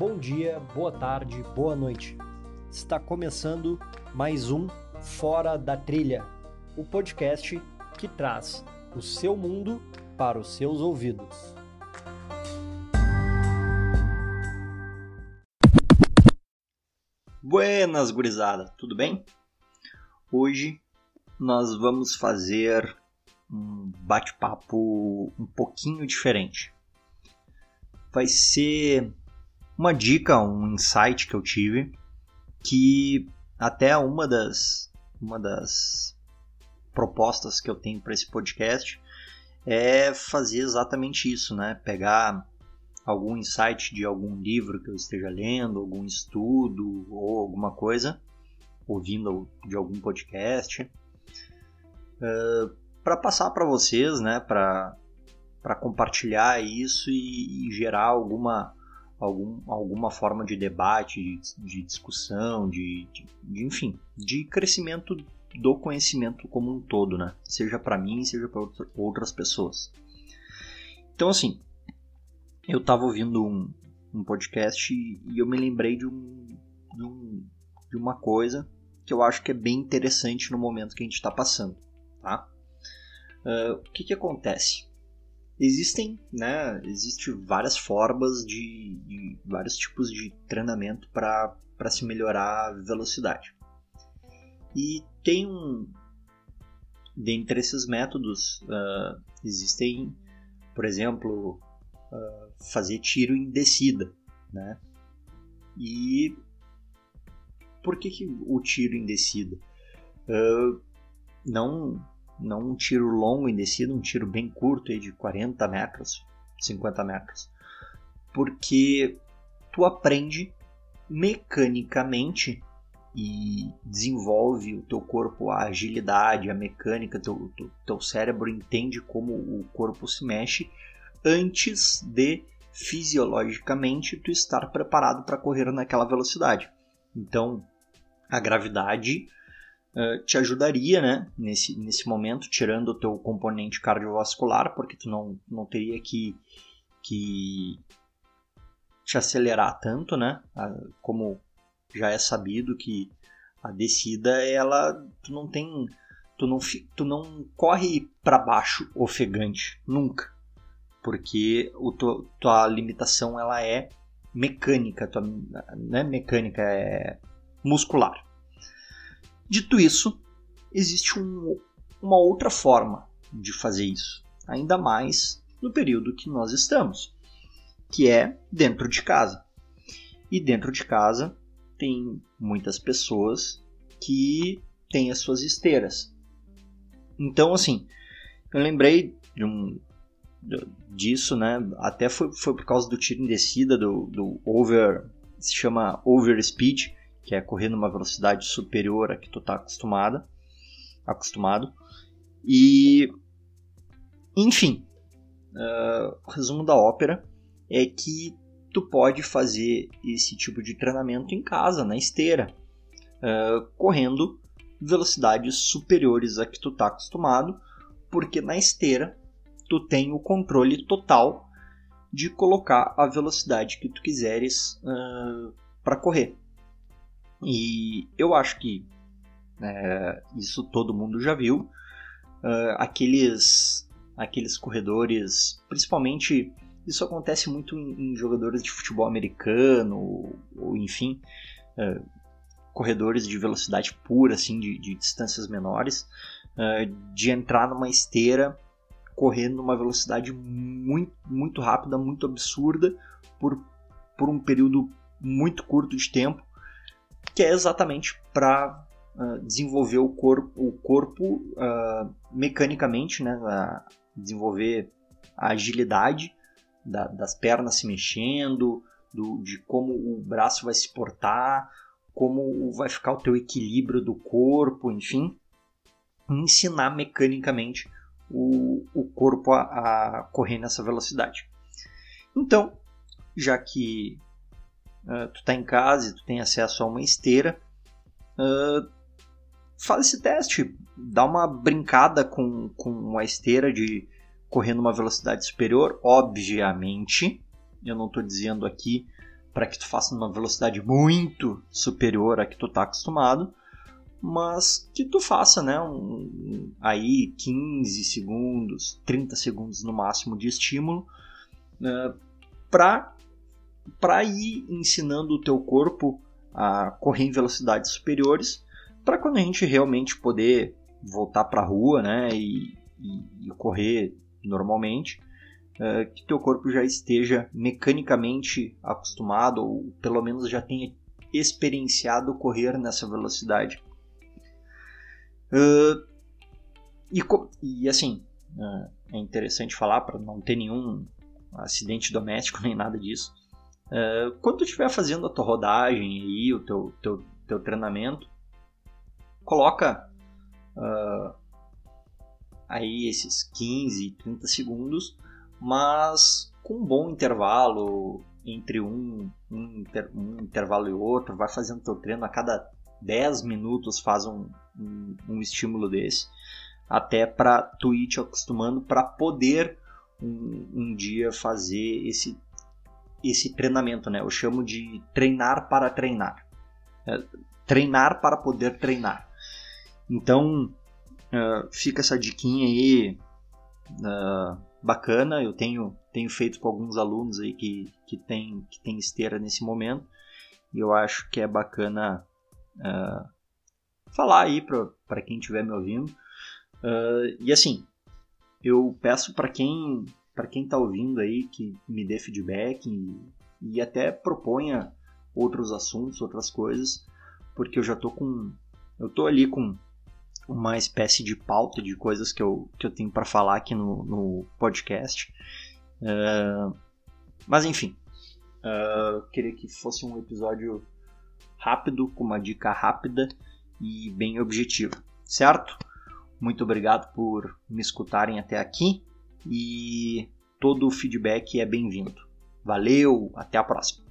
Bom dia, boa tarde, boa noite. Está começando mais um Fora da Trilha, o podcast que traz o seu mundo para os seus ouvidos. Buenas, gurizada, tudo bem? Hoje nós vamos fazer um bate-papo um pouquinho diferente. Vai ser uma dica, um insight que eu tive, que até uma das, uma das propostas que eu tenho para esse podcast é fazer exatamente isso, né? Pegar algum insight de algum livro que eu esteja lendo, algum estudo ou alguma coisa, ouvindo de algum podcast, uh, para passar para vocês, né? Para compartilhar isso e, e gerar alguma algum, alguma forma de debate, de, de discussão, de, de, de, enfim, de crescimento do conhecimento como um todo, né? Seja para mim, seja para outras pessoas. Então, assim, eu estava ouvindo um, um podcast e, e, eu me lembrei de, um, de, um, de uma coisa que eu acho que é bem interessante no momento que a gente está passando, tá? Uh, o que que acontece? Existem, né, existe várias formas de, de vários tipos de treinamento para se melhorar a velocidade. E tem um, dentre esses métodos, uh, existem, por exemplo, uh, fazer tiro em descida, né? E por que, que o tiro em descida? Uh, não não um tiro longo em descida, um tiro bem curto aí de 40 metros, 50 metros. Porque tu aprende mecanicamente e desenvolve o teu corpo a agilidade, a mecânica, teu, teu, teu cérebro entende como o corpo se mexe antes de fisiologicamente tu estar preparado para correr naquela velocidade. Então, a gravidade uh, te ajudaria, né, nesse, nesse momento, tirando o teu componente cardiovascular, porque tu não, não teria que, que te acelerar tanto, né, como já é sabido que a descida, ela, tu não tem, tu não, tu não corre para baixo ofegante, nunca, porque o tu, tua limitação ela é mecânica, tua, não é mecânica, é muscular. Dito isso, existe um, uma outra forma de fazer isso, ainda mais no período que nós estamos, que é dentro de casa. E dentro de casa tem muitas pessoas que têm as suas esteiras. Então, assim, eu lembrei de um, disso, né? Até foi, foi por causa do tiro em descida, do, do over, se chama over speed, que é correr numa velocidade superior a que tu está acostumada, acostumado. E, enfim, uh, o resumo da ópera é que tu pode fazer esse tipo de treinamento em casa, na esteira, uh, correndo velocidades superiores a que tu está acostumado, porque na esteira tu tem o controle total de colocar a velocidade que tu quiseres uh, para correr. E eu acho que é, isso todo mundo já viu. Uh, aqueles, aqueles corredores, principalmente isso acontece muito em, em jogadores de futebol americano, ou, ou enfim, uh, corredores de velocidade pura, assim, de, de distâncias menores, uh, de entrar numa esteira correndo numa velocidade muito, muito rápida, muito absurda, por, por um período muito curto de tempo, que é exatamente para uh, ah, desenvolver o corpo, o corpo uh, mecanicamente, né, desenvolver a agilidade da, das pernas se mexendo, do, de como o braço vai se portar, como vai ficar o teu equilíbrio do corpo, enfim, ensinar mecanicamente o, o corpo a, a correr nessa velocidade. Então, já que uh, tu está em casa e tu tem acesso a uma esteira, uh, faz esse teste, dá uma brincada com, com a esteira de correr numa velocidade superior, obviamente, eu não estou dizendo aqui para que tu faça numa velocidade muito superior à que tu está acostumado, mas que tu faça, né, um, aí 15 segundos, 30 segundos no máximo de estímulo, né, para para ir ensinando o teu corpo a correr em velocidades superiores, para quando a gente realmente poder voltar para a rua, né, e, e, e correr normalmente, uh, que teu corpo já esteja mecanicamente acostumado ou pelo menos já tenha experienciado correr nessa velocidade. Uh, e, e, assim, uh, é interessante falar para não ter nenhum acidente doméstico nem nada disso. Uh, quando tu estiver fazendo a tua rodagem aí, o teu, teu, teu treinamento, coloca aí esses 15, 30 segundos, mas com um bom intervalo entre um, um, inter, um intervalo e outro, vai fazendo teu treino a cada 10 minutos faz um, um, um estímulo desse, até para tu ir te acostumando para poder um, um, dia fazer esse, esse treinamento, né? Eu chamo de treinar para treinar. É, treinar para poder treinar. Então, uh, fica essa diquinha aí uh, bacana. Eu tenho, tenho feito com alguns alunos aí que, que, tem, que tem esteira nesse momento. E eu acho que é bacana uh, falar aí para quem estiver me ouvindo. E assim, eu peço para quem para quem está ouvindo aí que me dê feedback e, e, até proponha outros assuntos, outras coisas, porque eu já tô com eu tô ali com uma espécie de pauta de coisas que eu, que eu tenho para falar aqui no, no podcast. Uh, mas enfim, uh, queria que fosse um episódio rápido, com uma dica rápida e bem objetiva, certo? Muito obrigado por me escutarem até aqui e todo o feedback é bem-vindo. Valeu, até a próxima!